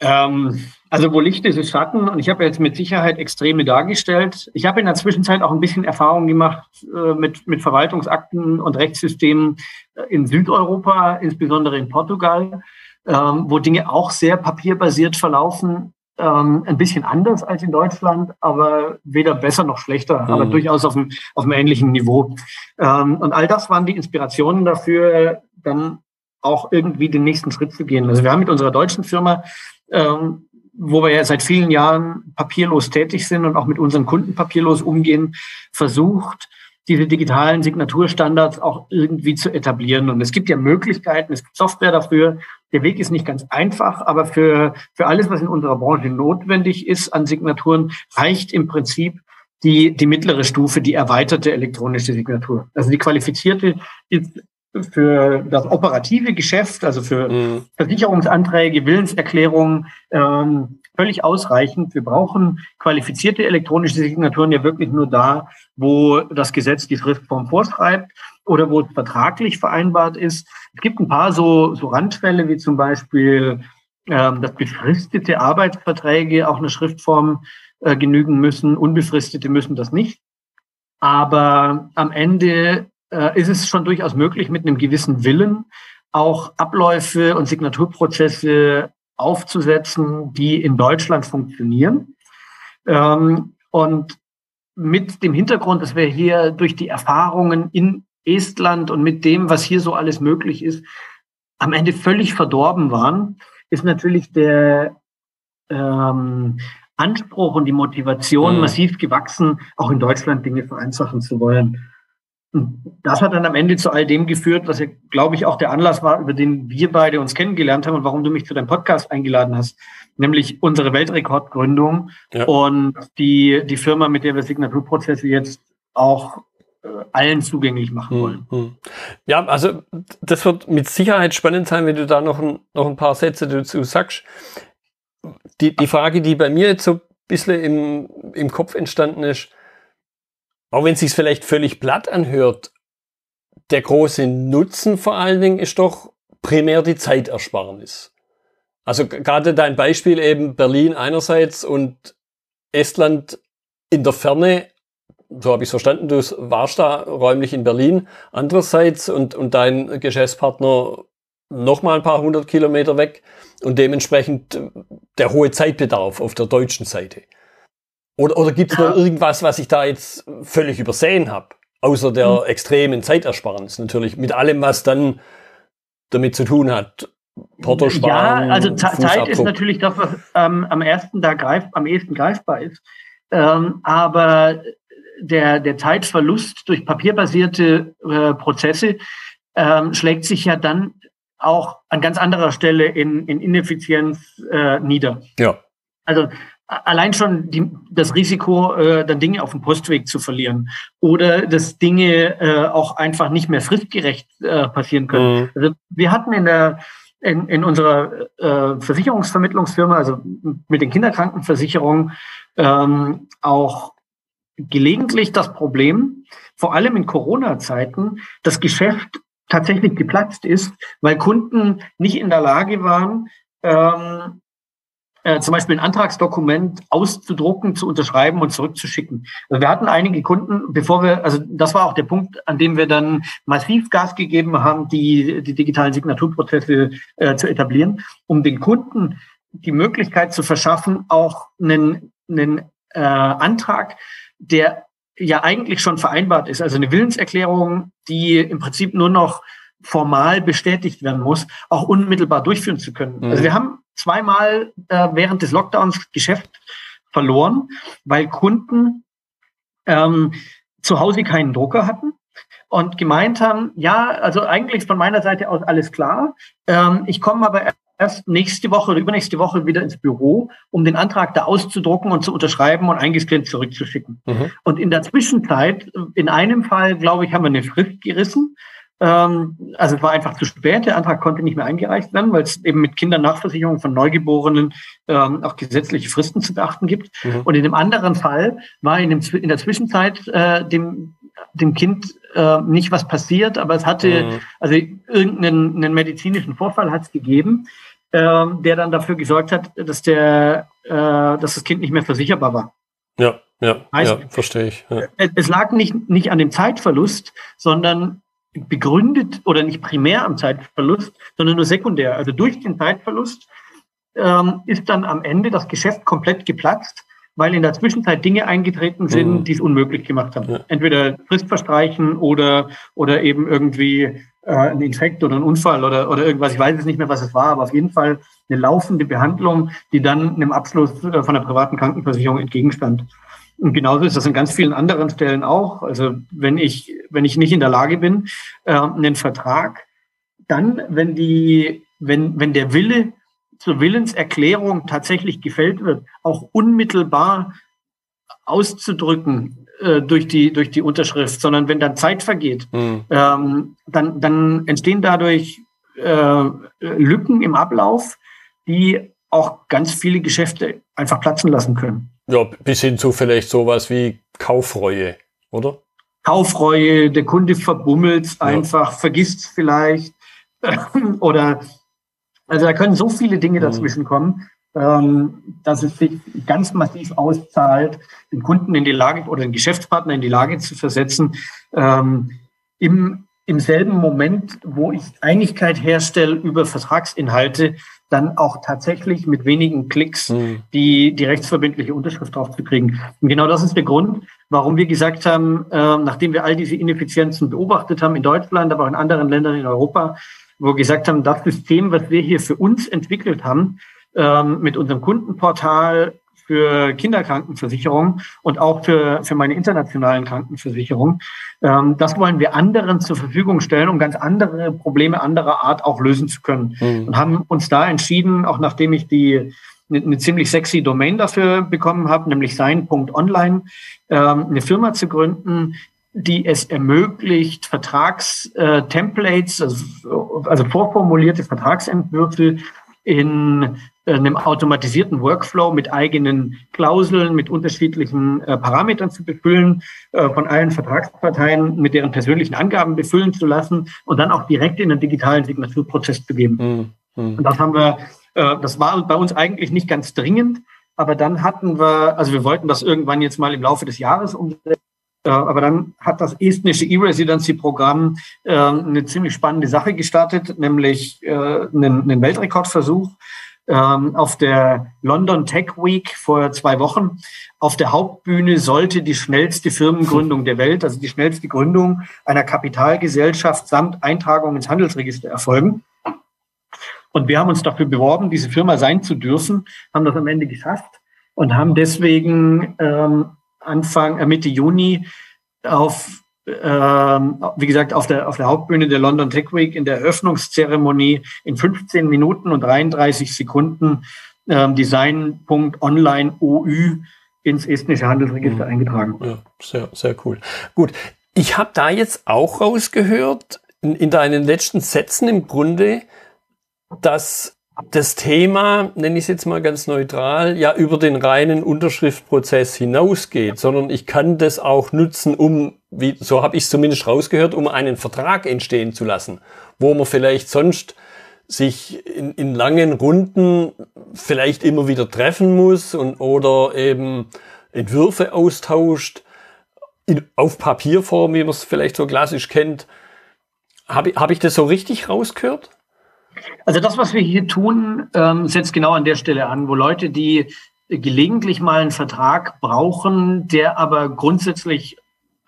Ähm, also wo Licht ist, ist Schatten und ich habe jetzt mit Sicherheit Extreme dargestellt. Ich habe in der Zwischenzeit auch ein bisschen Erfahrung gemacht äh, mit, mit Verwaltungsakten und Rechtssystemen äh, in Südeuropa, insbesondere in Portugal, ähm, wo Dinge auch sehr papierbasiert verlaufen. Ähm, ein bisschen anders als in Deutschland, aber weder besser noch schlechter, mhm. aber durchaus auf einem, auf einem ähnlichen Niveau. Ähm, und all das waren die Inspirationen dafür, dann auch irgendwie den nächsten Schritt zu gehen. Also wir haben mit unserer deutschen Firma, ähm, wo wir ja seit vielen Jahren papierlos tätig sind und auch mit unseren Kunden papierlos umgehen, versucht, diese digitalen Signaturstandards auch irgendwie zu etablieren. Und es gibt ja Möglichkeiten, es gibt Software dafür. Der Weg ist nicht ganz einfach, aber für, für alles, was in unserer Branche notwendig ist an Signaturen, reicht im Prinzip die, die mittlere Stufe, die erweiterte elektronische Signatur. Also die qualifizierte ist für das operative Geschäft, also für mhm. Versicherungsanträge, Willenserklärungen, ähm, völlig ausreichend. Wir brauchen qualifizierte elektronische Signaturen ja wirklich nur da, wo das Gesetz die Fristform vorschreibt oder wo es vertraglich vereinbart ist. Es gibt ein paar so, so Randfälle, wie zum Beispiel, ähm, dass befristete Arbeitsverträge auch eine Schriftform äh, genügen müssen. Unbefristete müssen das nicht. Aber am Ende äh, ist es schon durchaus möglich, mit einem gewissen Willen auch Abläufe und Signaturprozesse aufzusetzen, die in Deutschland funktionieren. Ähm, und mit dem Hintergrund, dass wir hier durch die Erfahrungen in Estland und mit dem, was hier so alles möglich ist, am Ende völlig verdorben waren, ist natürlich der ähm, Anspruch und die Motivation mhm. massiv gewachsen, auch in Deutschland Dinge vereinfachen zu wollen. Das hat dann am Ende zu all dem geführt, was ja, glaube ich, auch der Anlass war, über den wir beide uns kennengelernt haben und warum du mich zu deinem Podcast eingeladen hast, nämlich unsere Weltrekordgründung ja. und die, die Firma, mit der wir Signaturprozesse jetzt auch allen zugänglich machen hm, wollen. Hm. Ja, also das wird mit Sicherheit spannend sein, wenn du da noch ein, noch ein paar Sätze dazu sagst. Die, die Frage, die bei mir jetzt so ein bisschen im, im Kopf entstanden ist, auch wenn es sich vielleicht völlig platt anhört, der große Nutzen vor allen Dingen ist doch primär die Zeitersparnis. Also gerade dein Beispiel eben Berlin einerseits und Estland in der Ferne, so habe ich es verstanden, du warst da räumlich in Berlin andererseits und, und dein Geschäftspartner noch mal ein paar hundert Kilometer weg und dementsprechend der hohe Zeitbedarf auf der deutschen Seite. Oder, oder gibt es noch irgendwas, was ich da jetzt völlig übersehen habe? Außer der hm. extremen Zeitersparnis natürlich, mit allem, was dann damit zu tun hat. Porto sparen, ja, also Zeit ist natürlich das, was ähm, am ersten da greif, am ehesten greifbar ist. Ähm, aber der, der Zeitverlust durch papierbasierte äh, Prozesse ähm, schlägt sich ja dann auch an ganz anderer Stelle in, in Ineffizienz äh, nieder. Ja. Also allein schon die, das Risiko, äh, dann Dinge auf dem Postweg zu verlieren oder dass Dinge äh, auch einfach nicht mehr fristgerecht äh, passieren können. Mhm. Also wir hatten in der in, in unserer äh, Versicherungsvermittlungsfirma, also mit den Kinderkrankenversicherungen, ähm, auch gelegentlich das Problem, vor allem in Corona-Zeiten, das Geschäft tatsächlich geplatzt ist, weil Kunden nicht in der Lage waren, ähm, äh, zum Beispiel ein Antragsdokument auszudrucken, zu unterschreiben und zurückzuschicken. Also wir hatten einige Kunden, bevor wir, also das war auch der Punkt, an dem wir dann massiv Gas gegeben haben, die, die digitalen Signaturprozesse äh, zu etablieren, um den Kunden die Möglichkeit zu verschaffen, auch einen, einen äh, Antrag, der ja eigentlich schon vereinbart ist, also eine Willenserklärung, die im Prinzip nur noch formal bestätigt werden muss, auch unmittelbar durchführen zu können. Mhm. Also wir haben zweimal äh, während des Lockdowns Geschäft verloren, weil Kunden ähm, zu Hause keinen Drucker hatten und gemeint haben, ja, also eigentlich von meiner Seite aus alles klar. Ähm, ich komme aber erst nächste Woche oder übernächste Woche wieder ins Büro, um den Antrag da auszudrucken und zu unterschreiben und eingescannt zurückzuschicken. Mhm. Und in der Zwischenzeit, in einem Fall, glaube ich, haben wir eine Frist gerissen. Ähm, also es war einfach zu spät. Der Antrag konnte nicht mehr eingereicht werden, weil es eben mit Kindernachversicherung von Neugeborenen ähm, auch gesetzliche Fristen zu beachten gibt. Mhm. Und in dem anderen Fall war in, dem, in der Zwischenzeit äh, dem dem Kind äh, nicht was passiert, aber es hatte, mhm. also irgendeinen einen medizinischen Vorfall hat es gegeben, äh, der dann dafür gesorgt hat, dass der, äh, dass das Kind nicht mehr versicherbar war. Ja, ja, heißt, ja verstehe ich. Ja. Es lag nicht, nicht an dem Zeitverlust, sondern begründet oder nicht primär am Zeitverlust, sondern nur sekundär. Also durch den Zeitverlust ähm, ist dann am Ende das Geschäft komplett geplatzt, weil in der Zwischenzeit Dinge eingetreten sind, mhm. die es unmöglich gemacht haben. Ja. Entweder Frist verstreichen oder, oder eben irgendwie äh, ein Infekt oder ein Unfall oder, oder irgendwas. Ich weiß jetzt nicht mehr, was es war, aber auf jeden Fall eine laufende Behandlung, die dann einem Abschluss äh, von der privaten Krankenversicherung entgegenstand. Und genauso ist das an ganz vielen anderen Stellen auch. Also wenn ich, wenn ich nicht in der Lage bin, äh, einen Vertrag, dann, wenn die, wenn, wenn der Wille zur Willenserklärung tatsächlich gefällt wird, auch unmittelbar auszudrücken äh, durch die durch die Unterschrift, sondern wenn dann Zeit vergeht, mhm. ähm, dann dann entstehen dadurch äh, Lücken im Ablauf, die auch ganz viele Geschäfte einfach platzen lassen können. Ja, bis hin zu vielleicht sowas wie Kaufreue, oder? Kaufreue, der Kunde verbummelt einfach, ja. vergisst vielleicht. oder also da können so viele Dinge mhm. dazwischen kommen, ähm, dass es sich ganz massiv auszahlt, den Kunden in die Lage oder den Geschäftspartner in die Lage zu versetzen, ähm, im, im selben Moment, wo ich Einigkeit herstelle über Vertragsinhalte, dann auch tatsächlich mit wenigen Klicks mhm. die, die rechtsverbindliche Unterschrift drauf zu kriegen. Und genau das ist der Grund, warum wir gesagt haben, äh, nachdem wir all diese Ineffizienzen beobachtet haben in Deutschland, aber auch in anderen Ländern in Europa, wo wir gesagt haben, das System, was wir hier für uns entwickelt haben, ähm, mit unserem Kundenportal für Kinderkrankenversicherung und auch für, für meine internationalen Krankenversicherung. Ähm, das wollen wir anderen zur Verfügung stellen, um ganz andere Probleme anderer Art auch lösen zu können. Mhm. Und haben uns da entschieden, auch nachdem ich die eine, ziemlich sexy Domain dafür bekommen habe, nämlich sein.online, ähm, eine Firma zu gründen, die es ermöglicht, Vertragstemplates, also, also vorformulierte Vertragsentwürfe in äh, einem automatisierten Workflow mit eigenen Klauseln, mit unterschiedlichen äh, Parametern zu befüllen, äh, von allen Vertragsparteien mit deren persönlichen Angaben befüllen zu lassen und dann auch direkt in den digitalen Signaturprozess zu geben. Mhm. Und das haben wir, äh, das war bei uns eigentlich nicht ganz dringend, aber dann hatten wir, also wir wollten das irgendwann jetzt mal im Laufe des Jahres umsetzen. Äh, aber dann hat das estnische E-Residency-Programm äh, eine ziemlich spannende Sache gestartet, nämlich äh, einen Weltrekordversuch ähm, auf der London Tech Week vor zwei Wochen. Auf der Hauptbühne sollte die schnellste Firmengründung der Welt, also die schnellste Gründung einer Kapitalgesellschaft samt Eintragung ins Handelsregister erfolgen. Und wir haben uns dafür beworben, diese Firma sein zu dürfen, haben das am Ende geschafft und haben deswegen ähm, Anfang, äh, Mitte Juni auf, wie gesagt, auf der, auf der Hauptbühne der London Tech Week in der Eröffnungszeremonie in 15 Minuten und 33 Sekunden ähm, Design.online.OÜ ins estnische Handelsregister mhm. eingetragen. Ja, sehr, sehr cool. Gut. Ich habe da jetzt auch rausgehört, in, in deinen letzten Sätzen im Grunde, dass das Thema, nenne ich es jetzt mal ganz neutral, ja über den reinen Unterschriftprozess hinausgeht, sondern ich kann das auch nutzen, um, wie, so habe ich es zumindest rausgehört, um einen Vertrag entstehen zu lassen, wo man vielleicht sonst sich in, in langen Runden vielleicht immer wieder treffen muss und oder eben Entwürfe austauscht in, auf Papierform, wie man es vielleicht so klassisch kennt. Habe hab ich das so richtig rausgehört? Also das, was wir hier tun, ähm, setzt genau an der Stelle an, wo Leute, die gelegentlich mal einen Vertrag brauchen, der aber grundsätzlich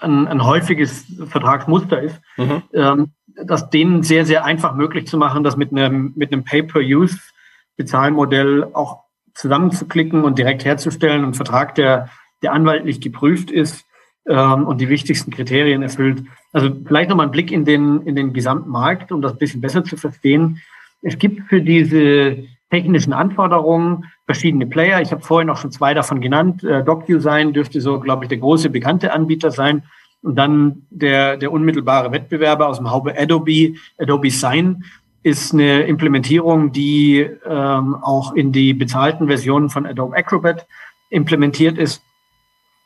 ein, ein häufiges Vertragsmuster ist, mhm. ähm, das denen sehr, sehr einfach möglich zu machen, das mit einem, mit einem Pay-per-Use-Bezahlmodell auch zusammenzuklicken und direkt herzustellen. Ein Vertrag, der, der anwaltlich geprüft ist ähm, und die wichtigsten Kriterien erfüllt. Also vielleicht nochmal ein Blick in den, in den gesamten Markt, um das ein bisschen besser zu verstehen. Es gibt für diese technischen Anforderungen verschiedene Player. Ich habe vorhin auch schon zwei davon genannt. Äh, DocuSign dürfte so, glaube ich, der große bekannte Anbieter sein. Und dann der, der unmittelbare Wettbewerber aus dem Haube Adobe, Adobe Sign, ist eine Implementierung, die ähm, auch in die bezahlten Versionen von Adobe Acrobat implementiert ist.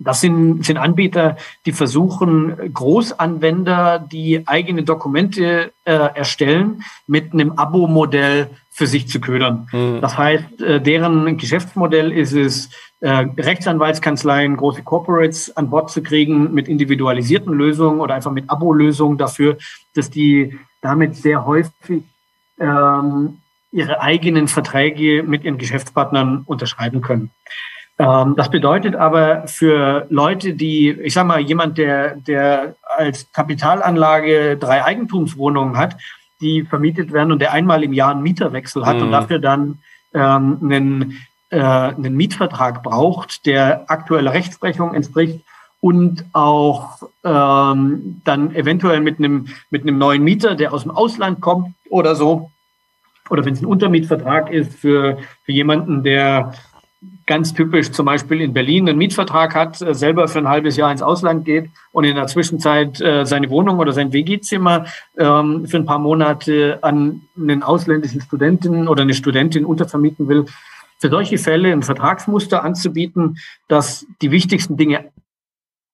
Das sind, sind Anbieter, die versuchen, Großanwender, die eigene Dokumente äh, erstellen, mit einem Abo-Modell für sich zu ködern. Mhm. Das heißt, äh, deren Geschäftsmodell ist es, äh, Rechtsanwaltskanzleien, große Corporates an Bord zu kriegen mit individualisierten Lösungen oder einfach mit Abo-Lösungen dafür, dass die damit sehr häufig ähm, ihre eigenen Verträge mit ihren Geschäftspartnern unterschreiben können. Ähm, das bedeutet aber für Leute, die, ich sage mal, jemand, der, der als Kapitalanlage drei Eigentumswohnungen hat, die vermietet werden und der einmal im Jahr einen Mieterwechsel hat mhm. und dafür dann ähm, einen, äh, einen Mietvertrag braucht, der aktueller Rechtsprechung entspricht und auch ähm, dann eventuell mit einem, mit einem neuen Mieter, der aus dem Ausland kommt oder so, oder wenn es ein Untermietvertrag ist für, für jemanden, der ganz typisch zum Beispiel in Berlin einen Mietvertrag hat, äh, selber für ein halbes Jahr ins Ausland geht und in der Zwischenzeit äh, seine Wohnung oder sein WG-Zimmer ähm, für ein paar Monate an einen ausländischen Studenten oder eine Studentin untervermieten will. Für solche Fälle ein Vertragsmuster anzubieten, das die wichtigsten Dinge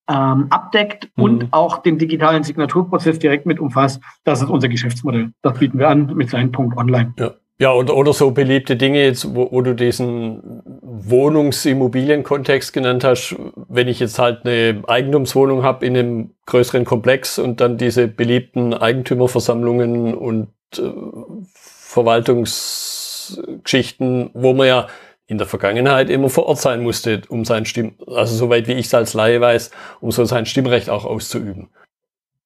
ähm, abdeckt mhm. und auch den digitalen Signaturprozess direkt mit umfasst, das ist unser Geschäftsmodell. Das bieten wir an mit seinem Punkt online. Ja. Ja, oder, oder so beliebte Dinge jetzt, wo, wo du diesen Wohnungsimmobilienkontext genannt hast, wenn ich jetzt halt eine Eigentumswohnung habe in einem größeren Komplex und dann diese beliebten Eigentümerversammlungen und äh, Verwaltungsgeschichten, wo man ja in der Vergangenheit immer vor Ort sein musste, um sein Stimm, also soweit wie ich es als Laie weiß, um so sein Stimmrecht auch auszuüben.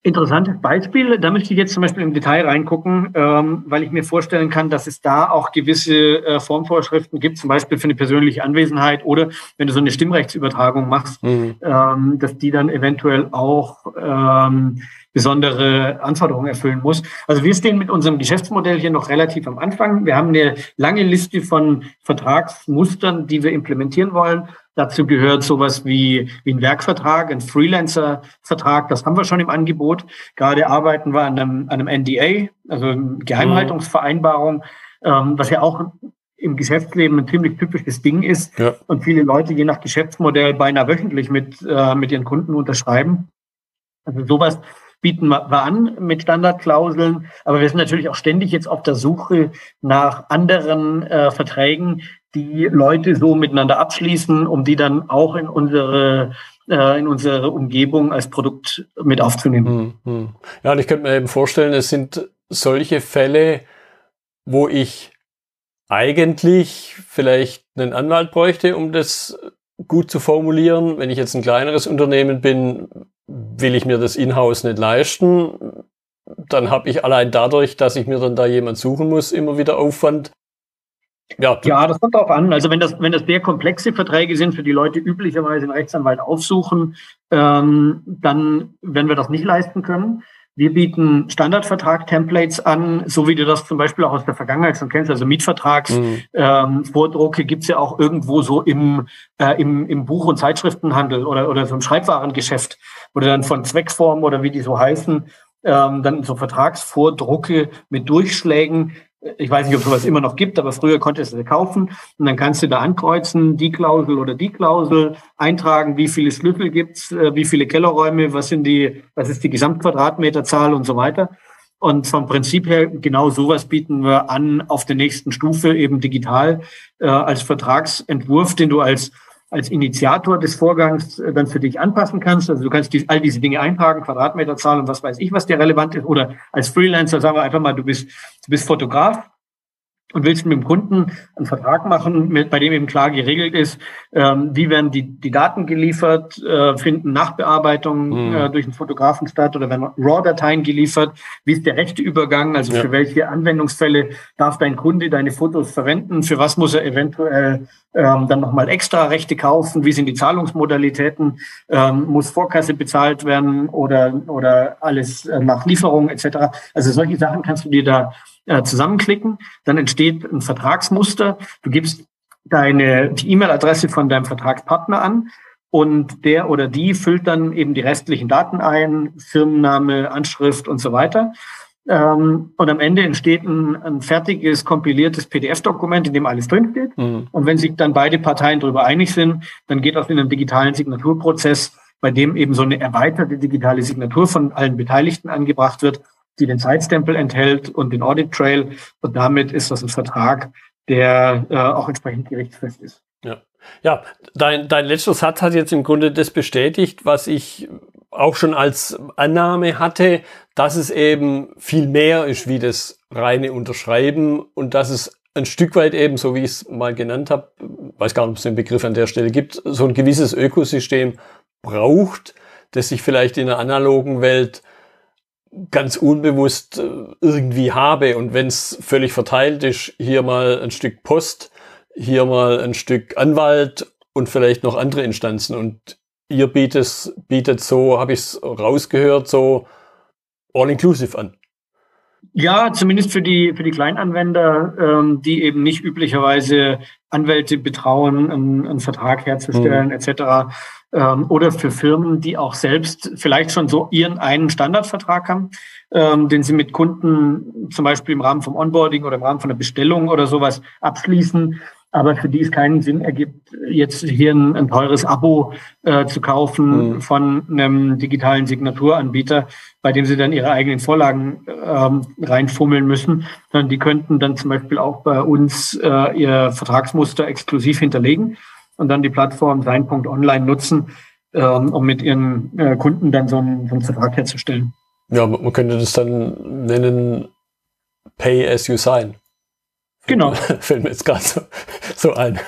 Interessantes Beispiel. Da möchte ich jetzt zum Beispiel im Detail reingucken, ähm, weil ich mir vorstellen kann, dass es da auch gewisse äh, Formvorschriften gibt, zum Beispiel für eine persönliche Anwesenheit oder wenn du so eine Stimmrechtsübertragung machst, mhm. ähm, dass die dann eventuell auch ähm, besondere Anforderungen erfüllen muss. Also wir stehen mit unserem Geschäftsmodell hier noch relativ am Anfang. Wir haben eine lange Liste von Vertragsmustern, die wir implementieren wollen Dazu gehört sowas wie, wie ein Werkvertrag, ein Freelancer-Vertrag. Das haben wir schon im Angebot. Gerade arbeiten wir an einem, an einem NDA, also Geheimhaltungsvereinbarung, ähm, was ja auch im Geschäftsleben ein ziemlich typisches Ding ist ja. und viele Leute je nach Geschäftsmodell beinahe wöchentlich mit, äh, mit ihren Kunden unterschreiben. Also sowas bieten wir an mit Standardklauseln, aber wir sind natürlich auch ständig jetzt auf der Suche nach anderen äh, Verträgen, die Leute so miteinander abschließen, um die dann auch in unsere äh, in unsere Umgebung als Produkt mit aufzunehmen. Hm, hm. Ja, und ich könnte mir eben vorstellen, es sind solche Fälle, wo ich eigentlich vielleicht einen Anwalt bräuchte, um das gut zu formulieren. Wenn ich jetzt ein kleineres Unternehmen bin, will ich mir das Inhouse nicht leisten. Dann habe ich allein dadurch, dass ich mir dann da jemand suchen muss, immer wieder Aufwand. Ja, ja, das kommt darauf an. Also wenn das, wenn das sehr komplexe Verträge sind, für die Leute üblicherweise einen Rechtsanwalt aufsuchen, ähm, dann werden wir das nicht leisten können. Wir bieten Standardvertrag-Templates an, so wie du das zum Beispiel auch aus der Vergangenheit schon kennst. Also Mietvertragsvordrucke mhm. ähm, gibt's ja auch irgendwo so im, äh, im, im Buch- und Zeitschriftenhandel oder, oder so im Schreibwarengeschäft, wo du dann von Zweckform oder wie die so heißen, ähm, dann so Vertragsvordrucke mit Durchschlägen ich weiß nicht, ob sowas immer noch gibt, aber früher konntest du kaufen und dann kannst du da ankreuzen, die Klausel oder die Klausel, eintragen, wie viele Schlüssel gibt's, äh, wie viele Kellerräume, was sind die, was ist die Gesamtquadratmeterzahl und so weiter. Und vom Prinzip her genau sowas bieten wir an auf der nächsten Stufe eben digital äh, als Vertragsentwurf, den du als als Initiator des Vorgangs äh, dann für dich anpassen kannst. Also du kannst die, all diese Dinge eintragen, Quadratmeterzahl und was weiß ich, was dir relevant ist. Oder als Freelancer sagen wir einfach mal, du bist, du bist Fotograf und willst mit dem Kunden einen Vertrag machen, mit, bei dem eben klar geregelt ist, ähm, wie werden die, die Daten geliefert, äh, finden Nachbearbeitungen mhm. äh, durch einen Fotografen statt oder werden RAW-Dateien geliefert, wie ist der rechte Übergang, also ja. für welche Anwendungsfälle darf dein Kunde deine Fotos verwenden, für was muss er eventuell ähm, dann nochmal extra Rechte kaufen, wie sind die Zahlungsmodalitäten, ähm, muss Vorkasse bezahlt werden oder, oder alles äh, nach Lieferung etc. Also solche Sachen kannst du dir da äh, zusammenklicken, dann entsteht ein Vertragsmuster. Du gibst deine die E-Mail-Adresse von deinem Vertragspartner an und der oder die füllt dann eben die restlichen Daten ein, Firmenname, Anschrift und so weiter. Ähm, und am Ende entsteht ein, ein fertiges, kompiliertes PDF-Dokument, in dem alles drinsteht. Mhm. Und wenn sich dann beide Parteien darüber einig sind, dann geht das in einen digitalen Signaturprozess, bei dem eben so eine erweiterte digitale Signatur von allen Beteiligten angebracht wird die den Zeitstempel enthält und den Audit Trail. Und damit ist das ein Vertrag, der äh, auch entsprechend gerichtsfest ist. Ja, ja dein, dein letzter Satz hat jetzt im Grunde das bestätigt, was ich auch schon als Annahme hatte, dass es eben viel mehr ist wie das reine Unterschreiben und dass es ein Stück weit eben, so wie ich es mal genannt habe, weiß gar nicht, ob es den Begriff an der Stelle gibt, so ein gewisses Ökosystem braucht, das sich vielleicht in der analogen Welt ganz unbewusst äh, irgendwie habe. Und wenn es völlig verteilt ist, hier mal ein Stück Post, hier mal ein Stück Anwalt und vielleicht noch andere Instanzen. Und ihr bietet, bietet so, habe ich es rausgehört, so all-inclusive an. Ja, zumindest für die, für die Kleinanwender, ähm, die eben nicht üblicherweise Anwälte betrauen, einen, einen Vertrag herzustellen, mhm. etc ähm, oder für Firmen, die auch selbst vielleicht schon so ihren einen Standardvertrag haben, ähm, den sie mit Kunden zum Beispiel im Rahmen vom Onboarding oder im Rahmen von einer Bestellung oder sowas abschließen, aber für die es keinen Sinn ergibt, jetzt hier ein, ein teures Abo äh, zu kaufen mhm. von einem digitalen Signaturanbieter, bei dem sie dann ihre eigenen Vorlagen ähm, reinfummeln müssen, sondern die könnten dann zum Beispiel auch bei uns äh, ihr Vertragsmuster exklusiv hinterlegen und dann die Plattform sein.online nutzen, ähm, um mit ihren äh, Kunden dann so einen, so einen Vertrag herzustellen. Ja, man könnte das dann nennen Pay as you sign. Genau. Fällt mir jetzt gerade so, so ein.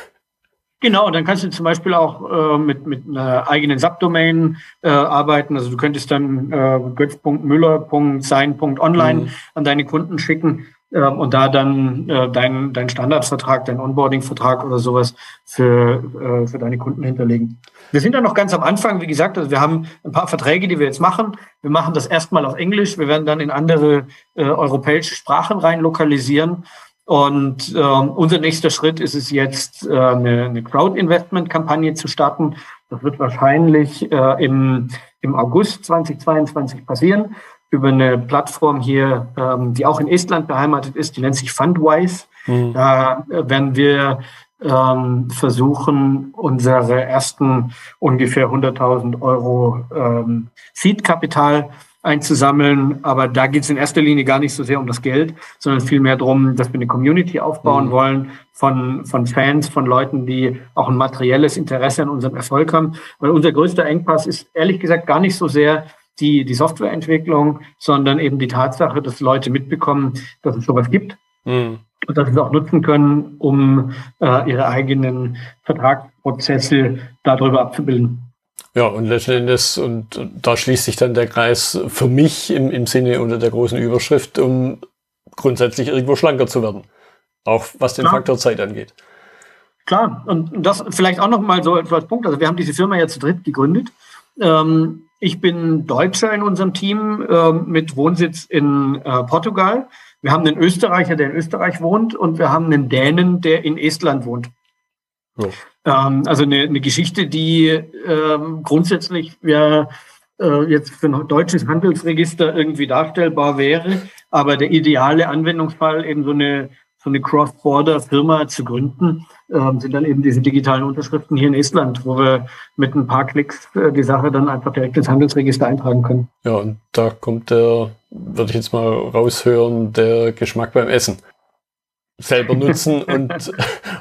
Genau, und dann kannst du zum Beispiel auch äh, mit, mit einer eigenen Subdomain äh, arbeiten. Also du könntest dann äh, götz.müller.sein.online mhm. an deine Kunden schicken ähm, und da dann äh, deinen dein Standardvertrag, dein Onboarding-Vertrag oder sowas für, äh, für deine Kunden hinterlegen. Wir sind da noch ganz am Anfang, wie gesagt, also wir haben ein paar Verträge, die wir jetzt machen. Wir machen das erstmal auf Englisch, wir werden dann in andere äh, europäische Sprachen rein lokalisieren Und äh, unser nächster Schritt ist es jetzt, äh, eine, eine Crowd-Investment-Kampagne zu starten. Das wird wahrscheinlich äh, im, im August 2022 passieren über eine Plattform hier, ähm, die auch in Estland beheimatet ist, die nennt sich Fundwise. Mhm. Da werden wir ähm, versuchen, unsere ersten ungefähr 100.000 Euro ähm, Seed-Kapital einzusammeln. Aber da geht es in erster Linie gar nicht so sehr um das Geld, sondern vielmehr darum, dass wir eine Community aufbauen mhm. wollen von, von Fans, von Leuten, die auch ein materielles Interesse an unserem Erfolg haben. Weil unser größter Engpass ist ehrlich gesagt gar nicht so sehr die, die Softwareentwicklung, sondern eben die Tatsache, dass Leute mitbekommen, dass es sowas gibt. Mhm. Und dass sie es auch nutzen können, um äh, ihre eigenen Vertragsprozesse darüber abzubilden. Ja, und letzten Endes, und da schließt sich dann der Kreis für mich im, im Sinne unter der großen Überschrift, um grundsätzlich irgendwo schlanker zu werden. Auch was den Klar. Faktor Zeit angeht. Klar, und das vielleicht auch noch mal so als Punkt. Also wir haben diese Firma ja zu dritt gegründet. Ähm, ich bin Deutscher in unserem Team äh, mit Wohnsitz in äh, Portugal. Wir haben einen Österreicher, der in Österreich wohnt, und wir haben einen Dänen, der in Estland wohnt. Ähm, also eine, eine, Geschichte, die ähm, grundsätzlich ja äh, jetzt für ein deutsches Handelsregister irgendwie darstellbar wäre, aber der ideale Anwendungsfall eben so eine so eine Cross-Border-Firma zu gründen, ähm, sind dann eben diese digitalen Unterschriften hier in Estland, wo wir mit ein paar Klicks äh, die Sache dann einfach direkt ins Handelsregister eintragen können. Ja, und da kommt der, würde ich jetzt mal raushören, der Geschmack beim Essen selber nutzen und,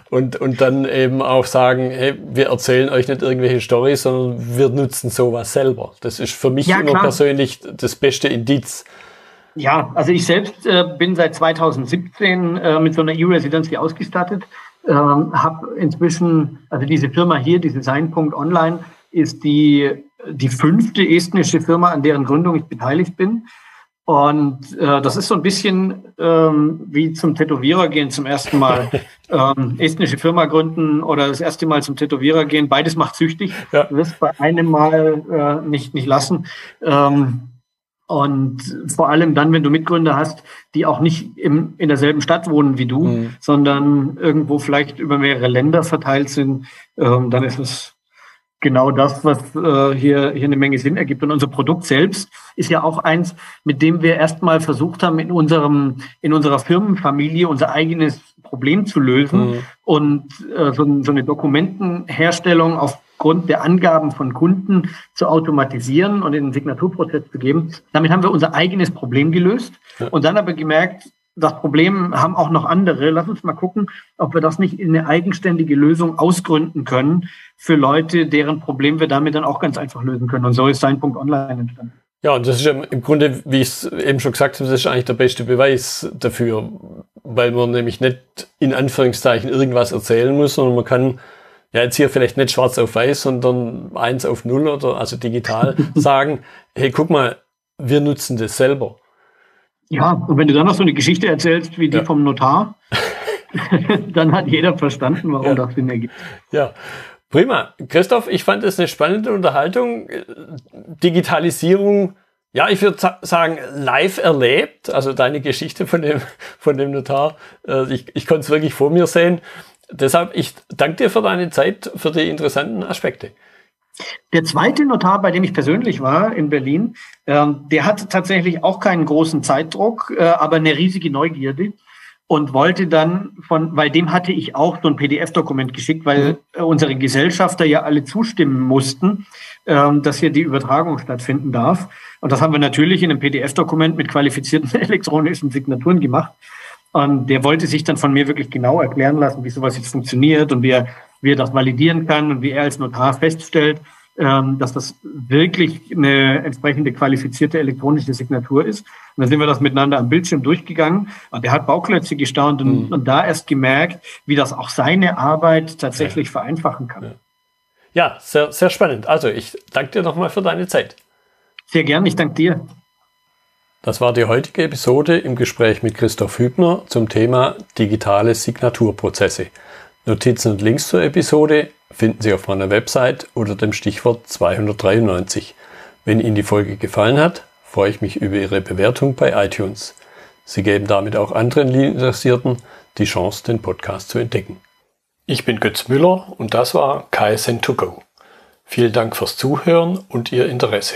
und, und dann eben auch sagen, hey, wir erzählen euch nicht irgendwelche Storys, sondern wir nutzen sowas selber. Das ist für mich ja, immer persönlich das beste Indiz. Ja, also ich selbst äh, bin seit 2017 äh, mit so einer E-Residency ausgestattet, ähm, habe inzwischen, also diese Firma hier, die Design.online, ist die, die fünfte estnische Firma, an deren Gründung ich beteiligt bin. Und äh, das ist so ein bisschen ähm, wie zum Tätowierer gehen zum ersten Mal. ähm, estnische Firma gründen oder das erste Mal zum Tätowierer gehen. Beides macht süchtig. Ja. Du wirst bei einem Mal äh, nicht, nicht lassen. Ähm, und vor allem dann, wenn du Mitgründer hast, die auch nicht im, in derselben Stadt wohnen wie du, mhm. sondern irgendwo vielleicht über mehrere Länder verteilt sind, ähm, dann ist es genau das, was äh, hier, hier eine Menge Sinn ergibt. Und unser Produkt selbst ist ja auch eins, mit dem wir erstmal versucht haben, in unserem, in unserer Firmenfamilie unser eigenes Problem zu lösen mhm. und äh, so, so eine Dokumentenherstellung aufgrund der Angaben von Kunden zu automatisieren und in den Signaturprozess zu geben. Damit haben wir unser eigenes Problem gelöst ja. und dann aber gemerkt, das Problem haben auch noch andere. Lass uns mal gucken, ob wir das nicht in eine eigenständige Lösung ausgründen können für Leute, deren Problem wir damit dann auch ganz einfach lösen können. Und so ist sein Punkt online entstanden. Ja, und das ist im Grunde, wie ich es eben schon gesagt habe, das ist eigentlich der beste Beweis dafür, weil man nämlich nicht in Anführungszeichen irgendwas erzählen muss, sondern man kann ja jetzt hier vielleicht nicht schwarz auf weiß, sondern eins auf null oder also digital sagen, hey, guck mal, wir nutzen das selber. Ja, und wenn du dann noch so eine Geschichte erzählst wie die ja. vom Notar, dann hat jeder verstanden, warum ja. das Sinn ergibt. Ja. Prima. Christoph, ich fand es eine spannende Unterhaltung. Digitalisierung, ja, ich würde sagen, live erlebt. Also deine Geschichte von dem, von dem Notar. Äh, ich, ich konnte es wirklich vor mir sehen. Deshalb, ich danke dir für deine Zeit, für die interessanten Aspekte. Der zweite Notar, bei dem ich persönlich war in Berlin, ähm, der hatte tatsächlich auch keinen großen Zeitdruck, äh, aber eine riesige Neugierde und wollte dann von, weil dem hatte ich auch so ein PDF-Dokument geschickt, weil. Äh, unsere Gesellschafter ja alle zustimmen mussten, ähm, dass hier die Übertragung stattfinden darf. Und das haben wir natürlich in einem PDF-Dokument mit qualifizierten elektronischen Signaturen gemacht. Und der wollte sich dann von mir wirklich genau erklären lassen, wie sowas jetzt funktioniert und wie er wie er das validieren kann und wie er als Notar feststellt, ähm, dass das wirklich eine entsprechende qualifizierte elektronische Signatur ist. Und dann sind wir das miteinander am Bildschirm durchgegangen und er hat Bauklötze gestaunt und, mhm. und da erst gemerkt, wie das auch seine Arbeit tatsächlich ja. vereinfachen kann. Ja. ja, sehr, sehr spannend. Also ich danke dir nochmal für deine Zeit. Sehr gern, ich danke dir. Das war die heutige Episode im Gespräch mit Christoph Hübner zum Thema digitale Signaturprozesse. Notizen und Links zur Episode finden Sie auf meiner Website unter dem Stichwort 293. Wenn Ihnen die Folge gefallen hat, freue ich mich über Ihre Bewertung bei iTunes. Sie geben damit auch anderen Interessierten die Chance, den Podcast zu entdecken. Ich bin Götz Müller und das war KSN2Go. Vielen Dank fürs Zuhören und Ihr Interesse.